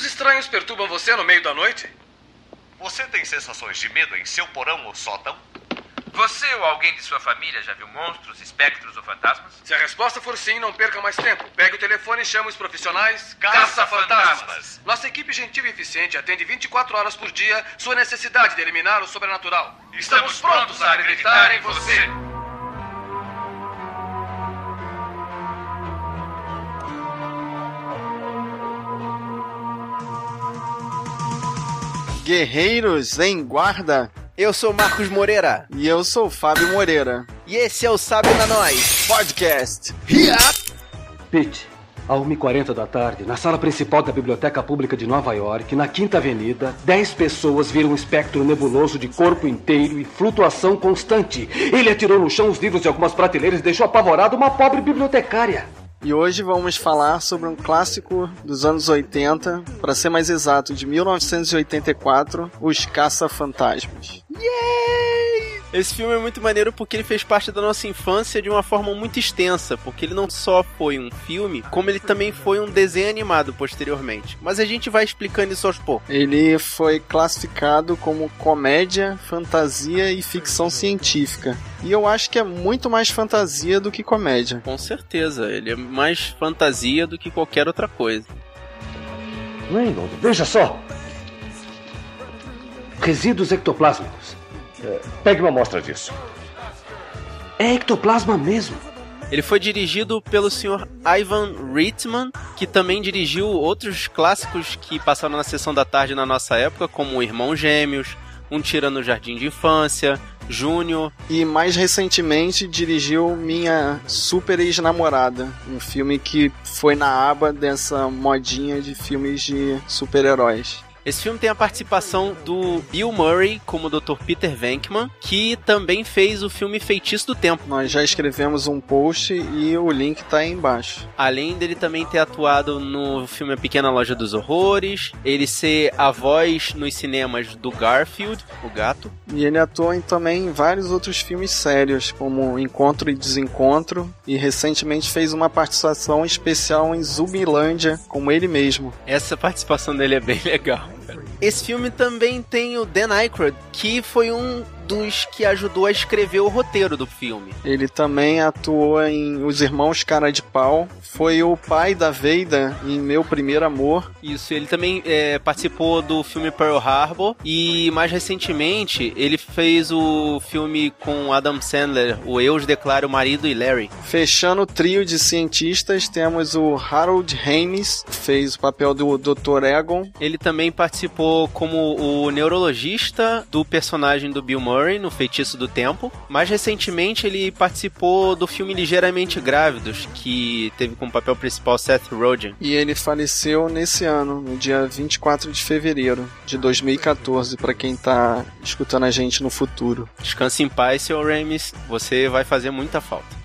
Ruídos estranhos perturbam você no meio da noite? Você tem sensações de medo em seu porão ou sótão? Você ou alguém de sua família já viu monstros, espectros ou fantasmas? Se a resposta for sim, não perca mais tempo. Pegue o telefone e chame os profissionais Caça-Fantasmas. Nossa equipe gentil e eficiente atende 24 horas por dia sua necessidade de eliminar o sobrenatural. Estamos prontos a acreditar em você. Guerreiros em Guarda. Eu sou Marcos Moreira. E eu sou Fábio Moreira. E esse é o Sábio na Nós Podcast. Pete, à 1h40 da tarde, na sala principal da Biblioteca Pública de Nova York, na Quinta Avenida, 10 pessoas viram um espectro nebuloso de corpo inteiro e flutuação constante. Ele atirou no chão os livros de algumas prateleiras e deixou apavorada uma pobre bibliotecária. E hoje vamos falar sobre um clássico dos anos 80, para ser mais exato, de 1984, Os Caça-Fantasmas. Yay! Esse filme é muito maneiro porque ele fez parte da nossa infância de uma forma muito extensa, porque ele não só foi um filme, como ele também foi um desenho animado posteriormente. Mas a gente vai explicando isso aos poucos. Ele foi classificado como comédia, fantasia e ficção científica. E eu acho que é muito mais fantasia do que comédia. Com certeza, ele é mais fantasia do que qualquer outra coisa. Reynold, veja só! Resíduos ectoplásmicos. É, pegue uma amostra disso. É ectoplasma mesmo. Ele foi dirigido pelo Sr. Ivan Reitman, que também dirigiu outros clássicos que passaram na sessão da tarde na nossa época, como Irmão Gêmeos, Um Tira no Jardim de Infância, Júnior. E mais recentemente dirigiu Minha Super Ex-Namorada, um filme que foi na aba dessa modinha de filmes de super-heróis. Esse filme tem a participação do Bill Murray como Dr. Peter Venkman, que também fez o filme Feitiço do Tempo. Nós já escrevemos um post e o link tá aí embaixo. Além dele também ter atuado no filme A Pequena Loja dos Horrores, ele ser a voz nos cinemas do Garfield, o gato. E ele atuou em, também em vários outros filmes sérios, como Encontro e Desencontro, e recentemente fez uma participação especial em Zumbilândia, como ele mesmo. Essa participação dele é bem legal. Esse filme também tem o Dan Aykroyd, que foi um dos que ajudou a escrever o roteiro do filme. Ele também atuou em Os Irmãos Cara de Pau, foi o pai da Veida em Meu Primeiro Amor. Isso, ele também é, participou do filme Pearl Harbor e mais recentemente ele fez o filme com Adam Sandler, o Eu os Declaro Marido e Larry. Fechando o trio de cientistas, temos o Harold que fez o papel do Dr. Egon. Ele também participou como o neurologista do personagem do Bill Murray no Feitiço do Tempo. Mais recentemente ele participou do filme Ligeiramente Grávidos, que teve como papel principal Seth Rogen. E ele faleceu nesse ano, no dia 24 de fevereiro de 2014, para quem tá escutando a gente no futuro. Descanse em paz, seu Ramis, você vai fazer muita falta.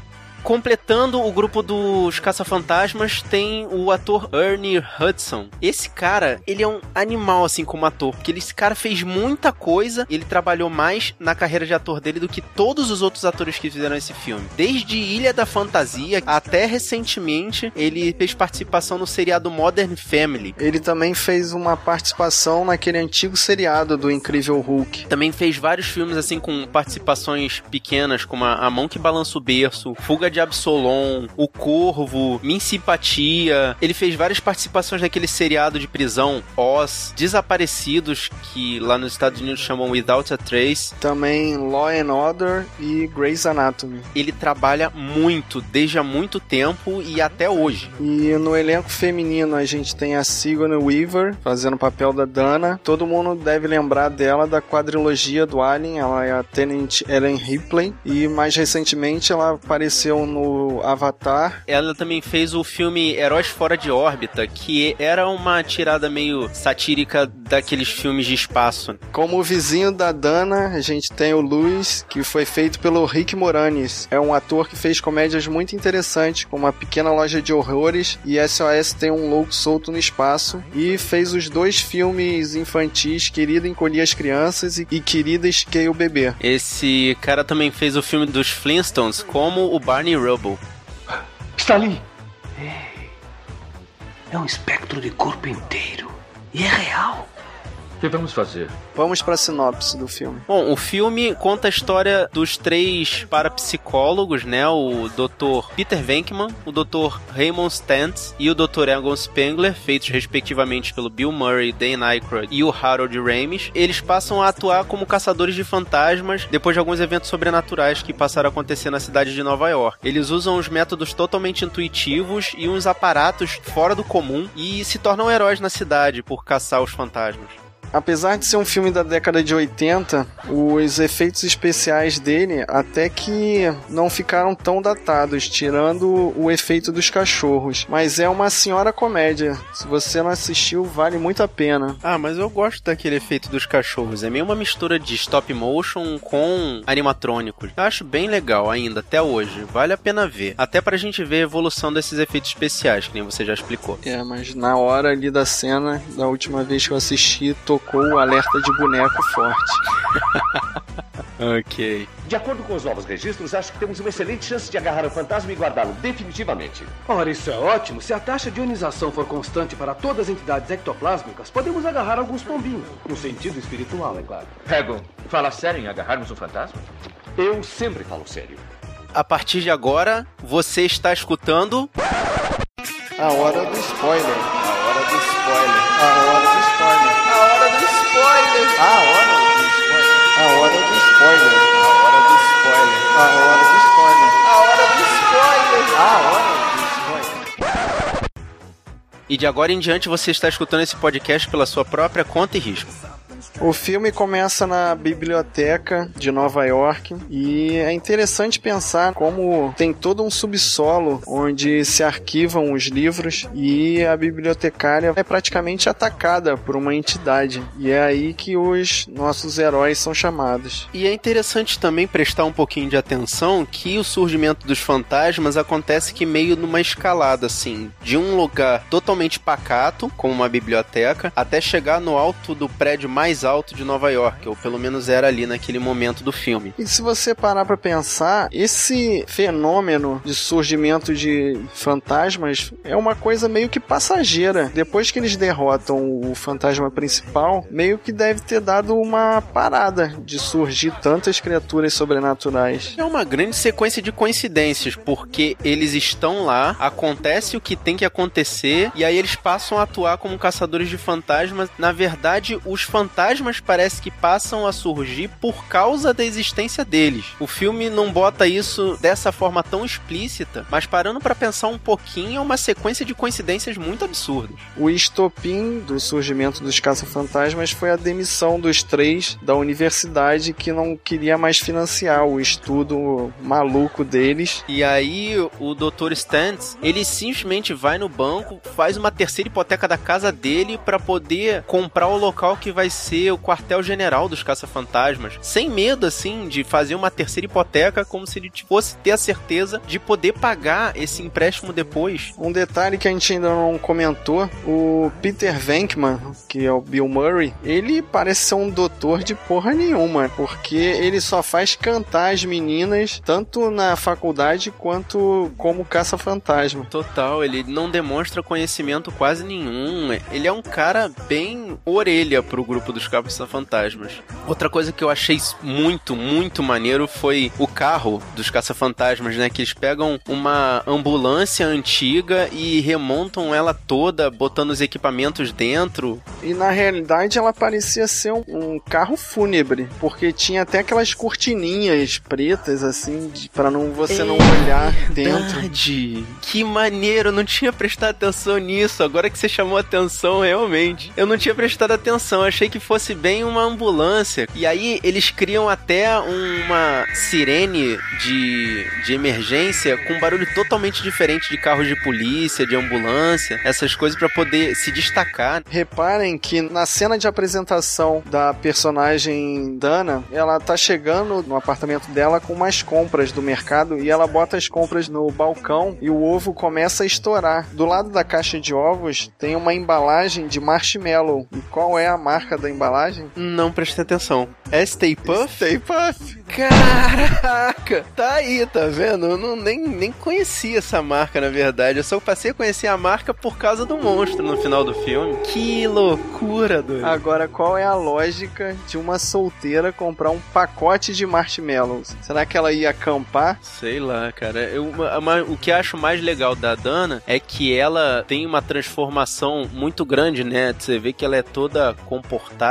Completando o grupo dos Caça-Fantasmas tem o ator Ernie Hudson. Esse cara, ele é um animal assim como ator, porque esse cara fez muita coisa, ele trabalhou mais na carreira de ator dele do que todos os outros atores que fizeram esse filme. Desde Ilha da Fantasia até recentemente, ele fez participação no seriado Modern Family. Ele também fez uma participação naquele antigo seriado do Incrível Hulk. Também fez vários filmes assim com participações pequenas, como A Mão que Balança o Berço, Fuga de Absolom, O Corvo, Min Simpatia. Ele fez várias participações naquele seriado de prisão, Oz, Desaparecidos, que lá nos Estados Unidos chamam Without a Trace. Também Law and Order e Grey's Anatomy. Ele trabalha muito, desde há muito tempo e até hoje. E no elenco feminino a gente tem a Sigourney Weaver fazendo o papel da Dana. Todo mundo deve lembrar dela da quadrilogia do Alien, ela é a Tenant Ellen Ripley e mais recentemente ela apareceu no Avatar. Ela também fez o filme Heróis Fora de Órbita, que era uma tirada meio satírica daqueles filmes de espaço. Como vizinho da Dana, a gente tem o Luiz, que foi feito pelo Rick Moranis. É um ator que fez comédias muito interessantes, como A Pequena Loja de Horrores e SOS Tem um Louco Solto no Espaço. E fez os dois filmes infantis, Querida Encolhi as Crianças e Querida Esquei o Bebê. Esse cara também fez o filme dos Flintstones, como o Barney Rubble. Está. Ei, É um espectro de corpo inteiro E é real. O que vamos fazer? Vamos pra sinopse do filme. Bom, o filme conta a história dos três parapsicólogos, né? O Dr. Peter Venkman, o Dr. Raymond Stantz e o Dr. Egon Spengler, feitos respectivamente pelo Bill Murray, Dan Aykroyd e o Harold Ramis. Eles passam a atuar como caçadores de fantasmas depois de alguns eventos sobrenaturais que passaram a acontecer na cidade de Nova York. Eles usam os métodos totalmente intuitivos e uns aparatos fora do comum e se tornam heróis na cidade por caçar os fantasmas. Apesar de ser um filme da década de 80, os efeitos especiais dele até que não ficaram tão datados, tirando o efeito dos cachorros. Mas é uma senhora comédia. Se você não assistiu, vale muito a pena. Ah, mas eu gosto daquele efeito dos cachorros. É meio uma mistura de stop motion com animatrônicos. Eu acho bem legal ainda, até hoje. Vale a pena ver. Até pra gente ver a evolução desses efeitos especiais, que nem você já explicou. É, mas na hora ali da cena, da última vez que eu assisti, tocou o alerta de boneco forte. ok. De acordo com os novos registros, acho que temos uma excelente chance de agarrar o fantasma e guardá-lo definitivamente. Ora, isso é ótimo. Se a taxa de ionização for constante para todas as entidades ectoplásmicas, podemos agarrar alguns pombinhos. No sentido espiritual, é claro. Pego, fala sério em agarrarmos um fantasma? Eu sempre falo sério. A partir de agora, você está escutando. A hora do spoiler. A hora do spoiler. A hora E de agora em diante você está escutando esse podcast pela sua própria conta e risco. O filme começa na biblioteca de Nova York e é interessante pensar como tem todo um subsolo onde se arquivam os livros e a bibliotecária é praticamente atacada por uma entidade. E é aí que os nossos heróis são chamados. E é interessante também prestar um pouquinho de atenção que o surgimento dos fantasmas acontece que meio numa escalada assim, de um lugar totalmente pacato, como uma biblioteca, até chegar no alto do prédio mais alto de Nova York, ou pelo menos era ali naquele momento do filme. E se você parar para pensar, esse fenômeno de surgimento de fantasmas é uma coisa meio que passageira. Depois que eles derrotam o fantasma principal, meio que deve ter dado uma parada de surgir tantas criaturas sobrenaturais. É uma grande sequência de coincidências, porque eles estão lá, acontece o que tem que acontecer, e aí eles passam a atuar como caçadores de fantasmas. Na verdade, os fantasmas parece que passam a surgir por causa da existência deles. O filme não bota isso dessa forma tão explícita, mas parando para pensar um pouquinho, é uma sequência de coincidências muito absurdas. O estopim do surgimento dos caça-fantasmas foi a demissão dos três da universidade que não queria mais financiar o estudo maluco deles. E aí o Dr. Stantz, ele simplesmente vai no banco, faz uma terceira hipoteca da casa dele para poder comprar o local que vai ser o quartel-general dos caça-fantasmas, sem medo assim de fazer uma terceira hipoteca como se ele fosse ter a certeza de poder pagar esse empréstimo depois. Um detalhe que a gente ainda não comentou, o Peter Venkman, que é o Bill Murray, ele parece ser um doutor de porra nenhuma, porque ele só faz cantar as meninas tanto na faculdade quanto como caça-fantasma. Total, ele não demonstra conhecimento quase nenhum. Ele é um cara bem orelha pro grupo dos caça-fantasmas. Outra coisa que eu achei muito, muito maneiro foi o carro dos caça-fantasmas, né? Que eles pegam uma ambulância antiga e remontam ela toda, botando os equipamentos dentro. E na realidade ela parecia ser um, um carro fúnebre, porque tinha até aquelas cortininhas pretas assim, para não você não olhar dentro. Que maneiro, eu não tinha prestado atenção nisso. Agora que você chamou atenção, realmente. Eu não tinha prestado atenção, achei que fosse bem uma ambulância. E aí eles criam até uma sirene de, de emergência com um barulho totalmente diferente de carros de polícia, de ambulância, essas coisas para poder se destacar. Reparem que na cena de apresentação da personagem Dana, ela tá chegando no apartamento dela com umas compras do mercado e ela bota as compras no balcão e o ovo começa a estourar. Do lado da caixa de ovos tem uma embalagem de marshmallow. E qual é a marca da embalagem? Não prestei atenção. É Stay Puff? Stay Puff. Caraca! Tá aí, tá vendo? Eu não, nem, nem conhecia essa marca, na verdade. Eu só passei a conhecer a marca por causa do monstro no final do filme. Que loucura, doido. Agora, qual é a lógica de uma solteira comprar um pacote de marshmallows? Será que ela ia acampar? Sei lá, cara. Eu, o que acho mais legal da Dana é que ela tem uma transformação muito grande, né? Você vê que ela é toda comportada,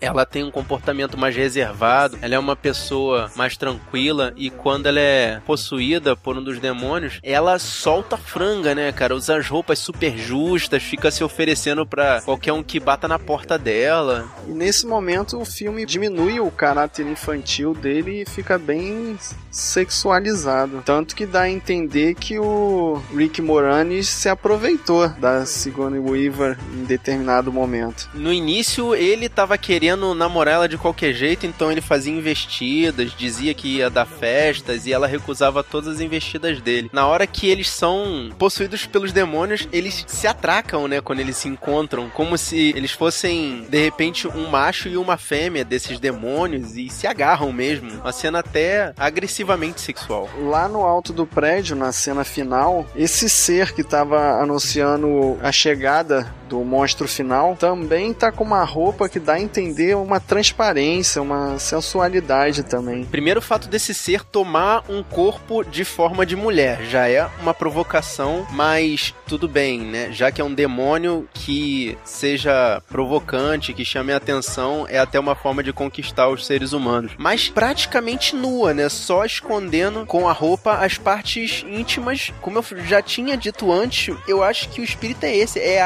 ela tem um comportamento mais reservado, ela é uma pessoa mais tranquila e quando ela é possuída por um dos demônios, ela solta franga, né, cara? Usa as roupas super justas, fica se oferecendo para qualquer um que bata na porta dela. E nesse momento o filme diminui o caráter infantil dele e fica bem sexualizado. Tanto que dá a entender que o Rick Moranis se aproveitou da Sigourney Weaver em determinado momento. No início ele tava querendo namorar ela de qualquer jeito, então ele fazia investidas, dizia que ia dar festas e ela recusava todas as investidas dele. Na hora que eles são possuídos pelos demônios, eles se atracam, né, quando eles se encontram, como se eles fossem de repente um macho e uma fêmea desses demônios e se agarram mesmo. Uma cena até agressivamente sexual. Lá no alto do prédio, na cena final, esse ser que estava anunciando a chegada do monstro final também tá com uma roupa que dá a entender uma transparência, uma sensualidade também. Primeiro o fato desse ser tomar um corpo de forma de mulher já é uma provocação, mas tudo bem, né? Já que é um demônio que seja provocante, que chame a atenção, é até uma forma de conquistar os seres humanos. Mas praticamente nua, né? Só escondendo com a roupa as partes íntimas. Como eu já tinha dito antes, eu acho que o espírito é esse, é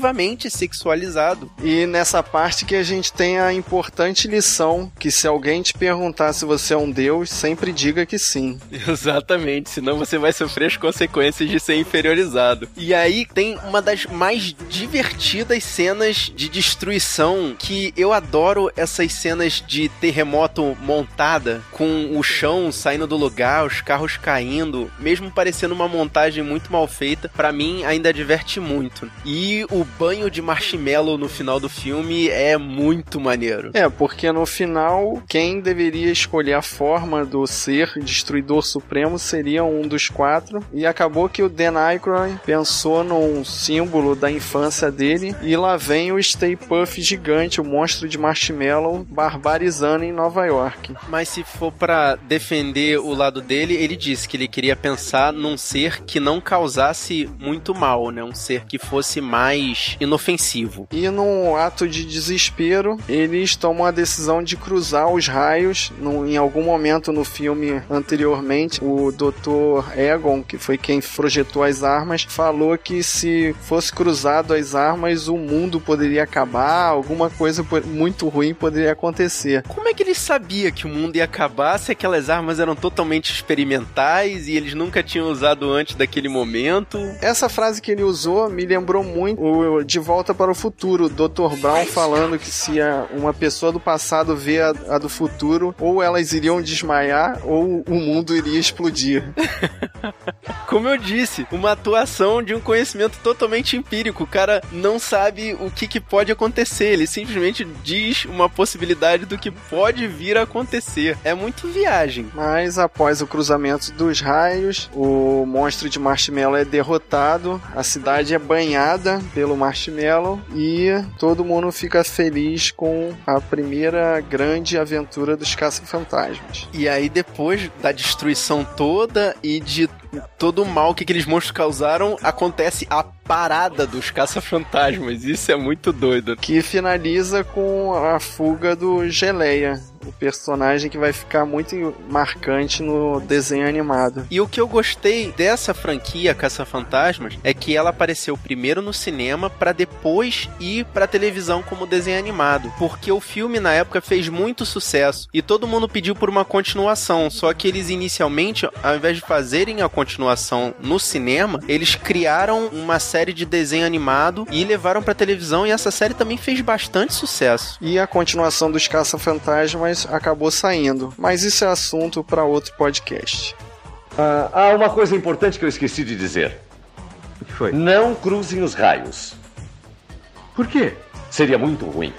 agressivamente sexualizado. E nessa parte que a gente tem a importante lição que se alguém te perguntar se você é um deus, sempre diga que sim. Exatamente, senão você vai sofrer as consequências de ser inferiorizado. E aí tem uma das mais divertidas cenas de destruição que eu adoro essas cenas de terremoto montada com o chão saindo do lugar, os carros caindo, mesmo parecendo uma montagem muito mal feita, para mim ainda diverte muito. E o banho de marshmallow no final do filme é muito maneiro. É, porque no final quem deveria escolher a forma do ser destruidor supremo seria um dos quatro e acabou que o Dan Aykroyd pensou num símbolo da infância dele e lá vem o Stay Puff gigante, o monstro de marshmallow barbarizando em Nova York. Mas se for para defender o lado dele, ele disse que ele queria pensar num ser que não causasse muito mal, né? Um ser que fosse mais inofensivo. E num ato de desespero, eles tomam a decisão de cruzar os raios. No, em algum momento no filme anteriormente, o Dr. Egon, que foi quem projetou as armas, falou falou que se fosse cruzado as armas, o mundo poderia acabar, alguma coisa muito ruim poderia acontecer. Como é que ele sabia que o mundo ia acabar se aquelas armas eram totalmente experimentais e eles nunca tinham usado antes daquele momento? Essa frase que ele usou me lembrou muito o De Volta para o Futuro, o Dr. Brown falando que se uma pessoa do passado vê a, a do futuro, ou elas iriam desmaiar ou o mundo iria explodir. Como eu disse, uma atuação de um conhecimento totalmente empírico. O cara não sabe o que, que pode acontecer. Ele simplesmente diz uma possibilidade do que pode vir a acontecer. É muito viagem. Mas após o cruzamento dos raios, o monstro de marshmallow é derrotado, a cidade é banhada pelo marshmallow e todo mundo fica feliz com a primeira grande aventura dos caça-fantasmas. E aí, depois da destruição toda e de todo o mal que aqueles monstros causaram, acontece a parada dos caça-fantasmas. Isso é muito doido. Que finaliza com a fuga do Geleia o personagem que vai ficar muito marcante no desenho animado. E o que eu gostei dessa franquia Caça-Fantasmas é que ela apareceu primeiro no cinema para depois ir para televisão como desenho animado, porque o filme na época fez muito sucesso e todo mundo pediu por uma continuação, só que eles inicialmente, ao invés de fazerem a continuação no cinema, eles criaram uma série de desenho animado e levaram para televisão e essa série também fez bastante sucesso. E a continuação dos Caça-Fantasmas acabou saindo. Mas isso é assunto para outro podcast. Ah, há uma coisa importante que eu esqueci de dizer. O que foi? Não cruzem os raios. Por quê? Seria muito ruim.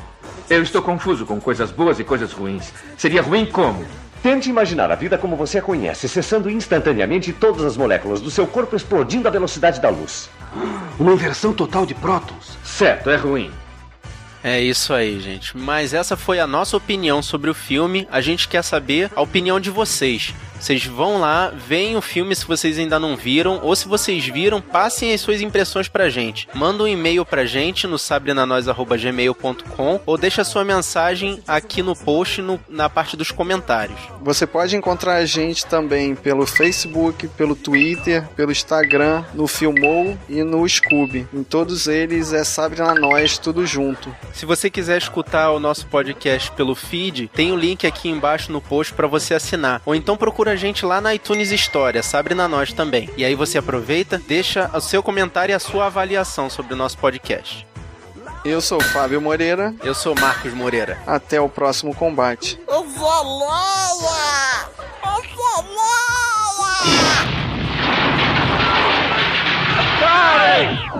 Eu estou confuso com coisas boas e coisas ruins. Seria ruim como? Tente imaginar a vida como você a conhece, cessando instantaneamente todas as moléculas do seu corpo explodindo à velocidade da luz. Uma inversão total de prótons. Certo, é ruim. É isso aí, gente. Mas essa foi a nossa opinião sobre o filme. A gente quer saber a opinião de vocês. Vocês vão lá, veem o filme se vocês ainda não viram, ou se vocês viram, passem as suas impressões pra gente. Manda um e-mail pra gente no sabrenanois.gmail.com ou deixa sua mensagem aqui no post no, na parte dos comentários. Você pode encontrar a gente também pelo Facebook, pelo Twitter, pelo Instagram, no Filmou e no Scooby. Em todos eles é Sabrina Nós, tudo junto. Se você quiser escutar o nosso podcast pelo feed, tem o link aqui embaixo no post para você assinar. Ou então procura a gente lá na iTunes História, Sabrina Nós também. E aí você aproveita, deixa o seu comentário e a sua avaliação sobre o nosso podcast. Eu sou o Fábio Moreira. Eu sou Marcos Moreira. Até o próximo combate. Eu vou Eu vou Parem!